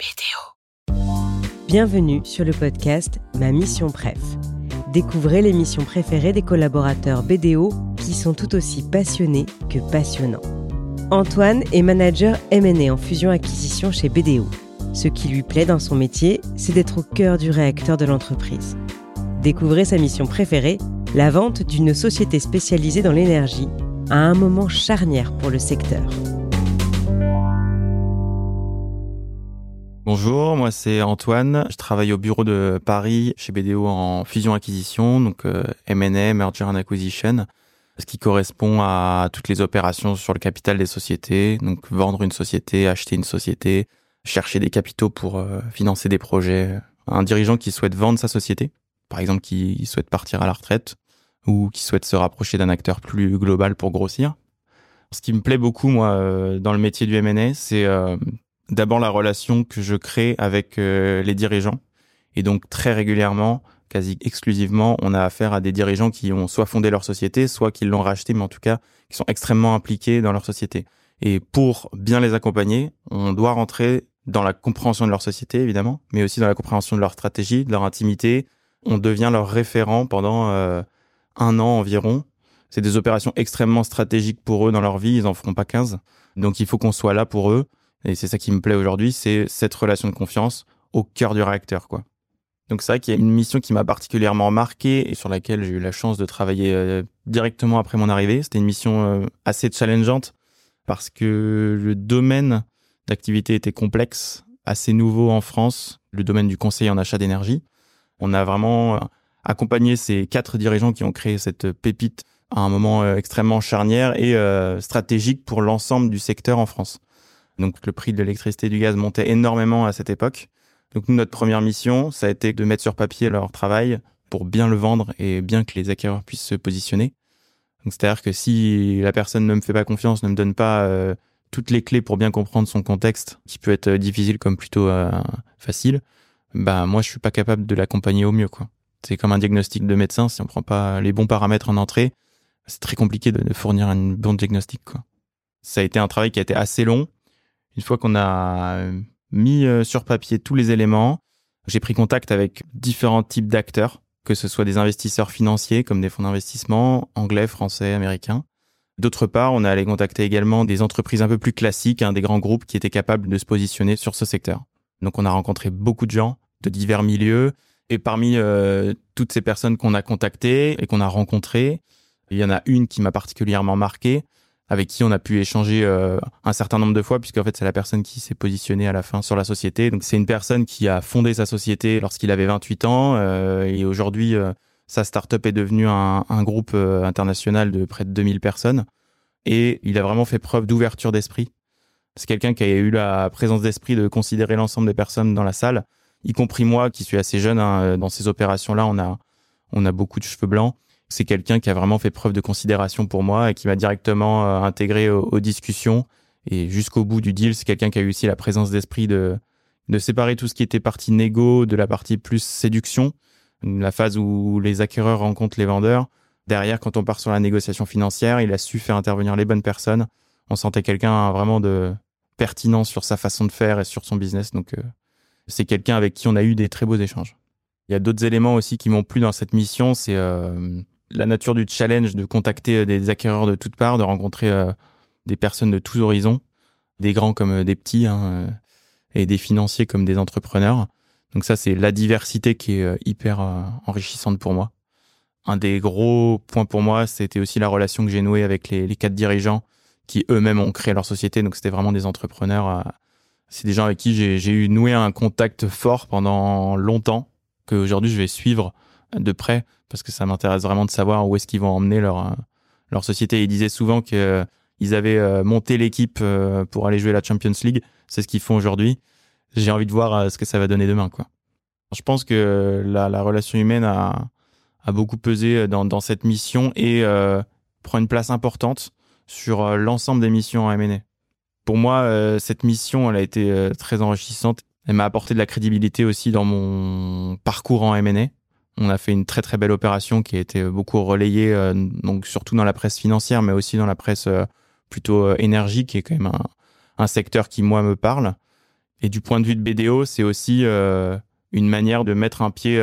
BDO. Bienvenue sur le podcast Ma Mission Préf. Découvrez les missions préférées des collaborateurs BDO qui sont tout aussi passionnés que passionnants. Antoine est manager M&A en fusion-acquisition chez BDO. Ce qui lui plaît dans son métier, c'est d'être au cœur du réacteur de l'entreprise. Découvrez sa mission préférée, la vente d'une société spécialisée dans l'énergie, à un moment charnière pour le secteur. Bonjour, moi c'est Antoine. Je travaille au bureau de Paris chez BDO en fusion-acquisition, donc euh, M&A, Merger and Acquisition, ce qui correspond à toutes les opérations sur le capital des sociétés, donc vendre une société, acheter une société, chercher des capitaux pour euh, financer des projets. Un dirigeant qui souhaite vendre sa société, par exemple qui souhaite partir à la retraite ou qui souhaite se rapprocher d'un acteur plus global pour grossir. Ce qui me plaît beaucoup moi euh, dans le métier du M&A, c'est d'abord la relation que je crée avec euh, les dirigeants. Et donc très régulièrement, quasi exclusivement, on a affaire à des dirigeants qui ont soit fondé leur société, soit qui l'ont racheté, mais en tout cas qui sont extrêmement impliqués dans leur société. Et pour bien les accompagner, on doit rentrer dans la compréhension de leur société, évidemment, mais aussi dans la compréhension de leur stratégie, de leur intimité. On devient leur référent pendant euh, un an environ. C'est des opérations extrêmement stratégiques pour eux dans leur vie, ils en feront pas 15. Donc il faut qu'on soit là pour eux et c'est ça qui me plaît aujourd'hui, c'est cette relation de confiance au cœur du réacteur, quoi. Donc c'est vrai qu'il y a une mission qui m'a particulièrement marqué et sur laquelle j'ai eu la chance de travailler euh, directement après mon arrivée. C'était une mission euh, assez challengeante parce que le domaine d'activité était complexe, assez nouveau en France, le domaine du conseil en achat d'énergie. On a vraiment euh, accompagné ces quatre dirigeants qui ont créé cette pépite à un moment extrêmement charnière et stratégique pour l'ensemble du secteur en France. Donc le prix de l'électricité et du gaz montait énormément à cette époque. Donc notre première mission, ça a été de mettre sur papier leur travail pour bien le vendre et bien que les acquéreurs puissent se positionner. Donc c'est-à-dire que si la personne ne me fait pas confiance, ne me donne pas euh, toutes les clés pour bien comprendre son contexte, qui peut être difficile comme plutôt euh, facile, bah moi je suis pas capable de l'accompagner au mieux. C'est comme un diagnostic de médecin, si on prend pas les bons paramètres en entrée, c'est très compliqué de, de fournir un bon diagnostic quoi. Ça a été un travail qui a été assez long, une fois qu'on a euh, mis euh, sur papier tous les éléments, j'ai pris contact avec différents types d'acteurs, que ce soit des investisseurs financiers comme des fonds d'investissement, anglais, français, américains. D'autre part, on a allé contacter également des entreprises un peu plus classiques, hein, des grands groupes qui étaient capables de se positionner sur ce secteur. Donc on a rencontré beaucoup de gens de divers milieux, et parmi euh, toutes ces personnes qu'on a contactées et qu'on a rencontrées, il y en a une qui m'a particulièrement marqué, avec qui on a pu échanger euh, un certain nombre de fois, puisque en fait c'est la personne qui s'est positionnée à la fin sur la société. Donc c'est une personne qui a fondé sa société lorsqu'il avait 28 ans, euh, et aujourd'hui euh, sa startup est devenue un, groupe international de près de 2000 personnes, et il a vraiment fait preuve d'ouverture d'esprit. C'est quelqu'un qui a eu la présence d'esprit de considérer l'ensemble des personnes dans la salle, y compris moi qui suis assez jeune. Hein, dans ces opérations-là, on a on a beaucoup de cheveux blancs c'est quelqu'un qui a vraiment fait preuve de considération pour moi et qui m'a directement euh, intégré aux, discussions. Et jusqu'au bout du deal, c'est quelqu'un qui a eu aussi la présence d'esprit de, de séparer tout ce qui était partie négo de la partie plus séduction, la phase où les acquéreurs rencontrent les vendeurs. Derrière, quand on part sur la négociation financière, il a su faire intervenir les bonnes personnes. On sentait quelqu'un vraiment de pertinent sur sa façon de faire et sur son business. Donc, euh, c'est quelqu'un avec qui on a eu des très beaux échanges. Il y a d'autres éléments aussi qui m'ont plu dans cette mission. C'est euh, la nature du challenge de contacter euh, des acquéreurs de toutes parts, de rencontrer euh, des personnes de tous horizons, des grands comme euh, des petits, hein, et des financiers comme des entrepreneurs. Donc ça, c'est la diversité qui est hyper enrichissante pour moi. Un des gros points pour moi, c'était aussi la relation que j'ai nouée avec les, les quatre dirigeants qui eux-mêmes ont créé leur société. Donc c'était vraiment des entrepreneurs. C'est des gens avec qui j'ai eu noué un contact fort pendant longtemps, que aujourd'hui je vais suivre de près parce que ça m'intéresse vraiment de savoir où est-ce qu'ils vont emmener leur euh, leur société. Ils disaient souvent que euh, ils avaient euh, monté l'équipe pour aller jouer la Champions League. C'est ce qu'ils font aujourd'hui. J'ai envie de voir ce que ça va donner demain, quoi. Je pense que la, la relation humaine a, beaucoup pesé dans, dans cette mission et prend une place importante sur l'ensemble des missions en M&A. Pour moi, cette mission, elle a été très enrichissante. Elle m'a apporté de la crédibilité aussi dans mon parcours en M&A on a fait une très très belle opération qui a été beaucoup relayée, euh, donc surtout dans la presse financière, mais aussi dans la presse euh, plutôt euh, énergie, qui est quand même un, secteur qui moi me parle. Et du point de vue de BDO, c'est aussi une manière de mettre un pied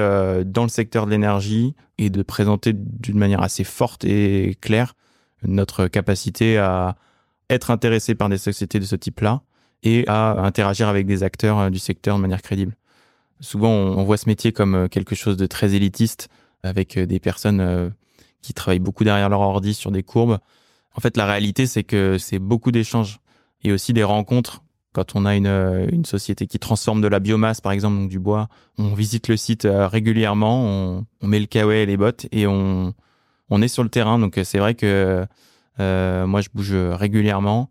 dans le secteur de l'énergie et de présenter d'une manière assez forte et claire notre capacité à être intéressé par des sociétés de ce type-là et à interagir avec des acteurs du secteur de manière crédible. Souvent, on voit ce métier comme quelque chose de très élitiste, avec des personnes qui travaillent beaucoup derrière leur ordi sur des courbes. En fait, la réalité, c'est que c'est beaucoup d'échanges et aussi des rencontres. Quand on a une, une société qui transforme de la biomasse, par exemple, donc du bois, on visite le site euh, régulièrement, on, met le kawaii et les bottes et on, on est sur le terrain. Donc c'est vrai que euh, moi, je bouge régulièrement.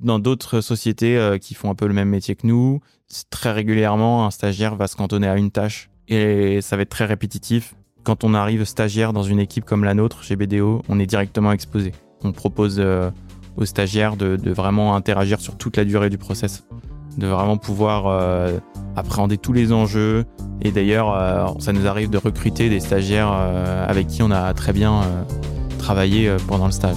Dans d'autres sociétés euh, qui font un peu le même métier que nous, très régulièrement, un stagiaire va se cantonner à une tâche et ça va être très répétitif. Quand on arrive stagiaire dans une équipe comme la nôtre chez BDO, on est directement exposé. On propose euh, aux stagiaires de, vraiment interagir sur toute la durée du process, de vraiment pouvoir euh, appréhender tous les enjeux. Et d'ailleurs, ça nous arrive de recruter des stagiaires avec qui on a très bien travaillé pendant le stage.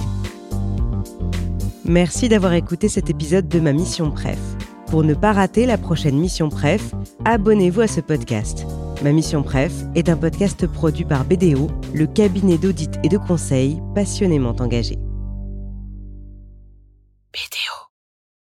Merci d'avoir écouté cet épisode de ma mission Pref. Pour ne pas rater la prochaine mission Pref, abonnez-vous à ce podcast. Ma mission Pref est un podcast produit par BDO, le cabinet d'audit et de conseil passionnément engagé. BDO.